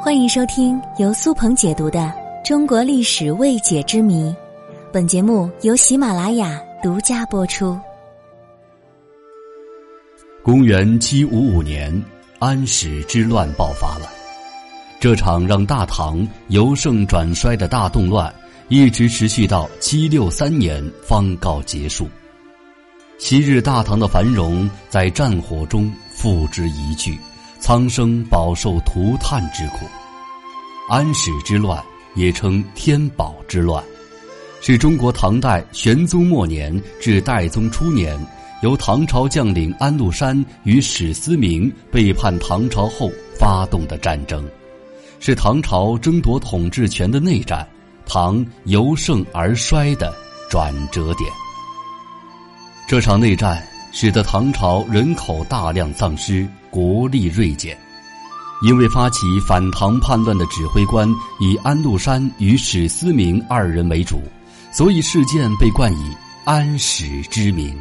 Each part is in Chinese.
欢迎收听由苏鹏解读的《中国历史未解之谜》，本节目由喜马拉雅独家播出。公元七五五年，安史之乱爆发了。这场让大唐由盛转衰的大动乱，一直持续到七六三年方告结束。昔日大唐的繁荣，在战火中付之一炬。苍生饱受涂炭之苦，安史之乱也称天宝之乱，是中国唐代玄宗末年至代宗初年，由唐朝将领安禄山与史思明背叛唐朝后发动的战争，是唐朝争夺统治权的内战，唐由盛而衰的转折点。这场内战。使得唐朝人口大量丧失，国力锐减。因为发起反唐叛乱的指挥官以安禄山与史思明二人为主，所以事件被冠以安史之名。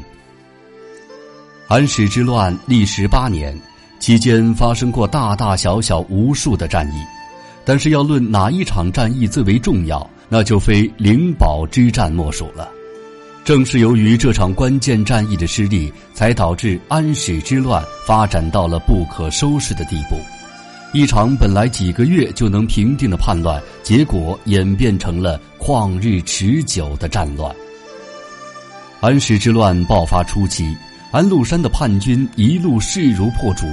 安史之乱历时八年，期间发生过大大小小无数的战役，但是要论哪一场战役最为重要，那就非灵宝之战莫属了。正是由于这场关键战役的失利，才导致安史之乱发展到了不可收拾的地步。一场本来几个月就能平定的叛乱，结果演变成了旷日持久的战乱。安史之乱爆发初期，安禄山的叛军一路势如破竹，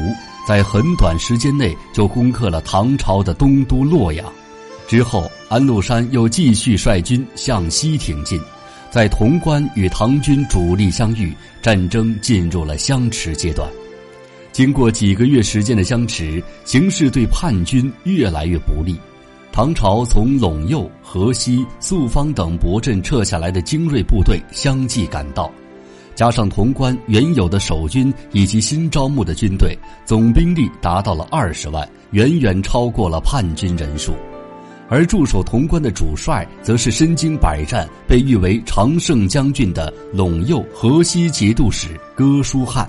在很短时间内就攻克了唐朝的东都洛阳。之后，安禄山又继续率军向西挺进。在潼关与唐军主力相遇，战争进入了相持阶段。经过几个月时间的相持，形势对叛军越来越不利。唐朝从陇右、河西、肃方等博镇撤下来的精锐部队相继赶到，加上潼关原有的守军以及新招募的军队，总兵力达到了二十万，远远超过了叛军人数。而驻守潼关的主帅，则是身经百战、被誉为常胜将军的陇右河西节度使哥舒翰。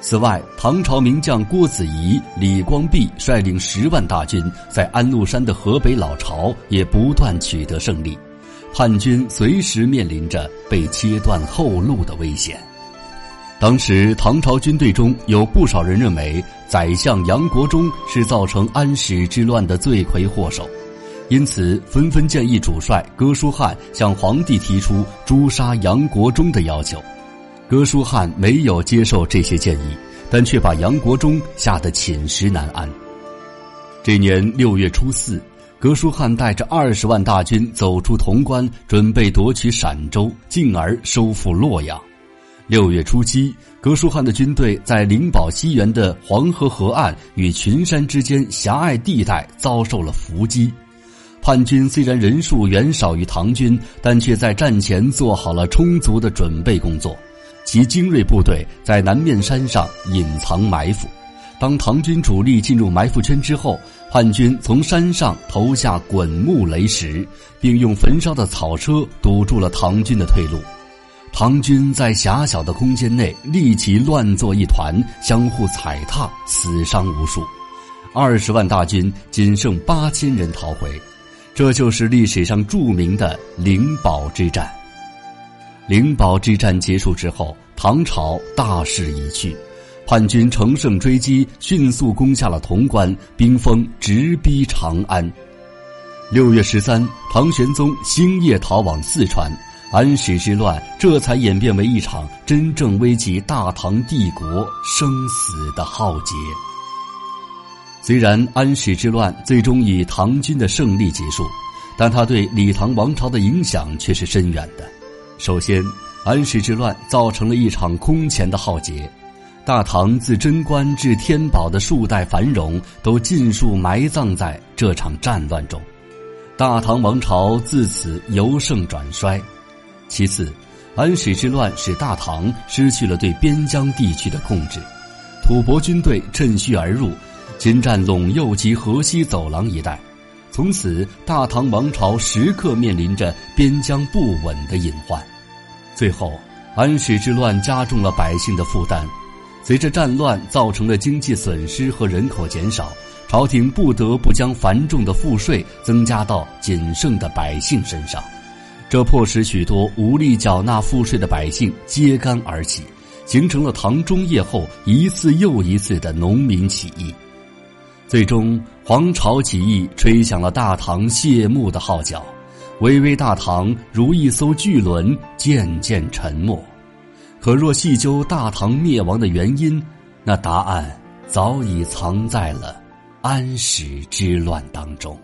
此外，唐朝名将郭子仪、李光弼率领十万大军，在安禄山的河北老巢也不断取得胜利，叛军随时面临着被切断后路的危险。当时，唐朝军队中有不少人认为，宰相杨国忠是造成安史之乱的罪魁祸首。因此，纷纷建议主帅哥舒翰向皇帝提出诛杀杨国忠的要求。哥舒翰没有接受这些建议，但却把杨国忠吓得寝食难安。这年六月初四，哥舒翰带着二十万大军走出潼关，准备夺取陕州，进而收复洛阳。六月初七，哥舒翰的军队在灵宝西缘的黄河河岸与群山之间狭隘地带遭受了伏击。叛军虽然人数远少于唐军，但却在战前做好了充足的准备工作。其精锐部队在南面山上隐藏埋伏。当唐军主力进入埋伏圈之后，叛军从山上投下滚木雷石，并用焚烧的草车堵住了唐军的退路。唐军在狭小的空间内立即乱作一团，相互踩踏，死伤无数。二十万大军仅剩八千人逃回。这就是历史上著名的灵宝之战。灵宝之战结束之后，唐朝大势已去，叛军乘胜追击，迅速攻下了潼关，兵锋直逼长安。六月十三，唐玄宗星夜逃往四川，安史之乱这才演变为一场真正危及大唐帝国生死的浩劫。虽然安史之乱最终以唐军的胜利结束，但它对李唐王朝的影响却是深远的。首先，安史之乱造成了一场空前的浩劫，大唐自贞观至天宝的数代繁荣都尽数埋葬在这场战乱中，大唐王朝自此由盛转衰。其次，安史之乱使大唐失去了对边疆地区的控制，吐蕃军队趁虚而入。侵占陇右及河西走廊一带，从此大唐王朝时刻面临着边疆不稳的隐患。最后，安史之乱加重了百姓的负担，随着战乱造成的经济损失和人口减少，朝廷不得不将繁重的赋税增加到仅剩的百姓身上，这迫使许多无力缴纳赋税的百姓揭竿而起，形成了唐中叶后一次又一次的农民起义。最终，黄巢起义吹响了大唐谢幕的号角，巍巍大唐如一艘巨轮，渐渐沉没。可若细究大唐灭亡的原因，那答案早已藏在了。安史之乱当中。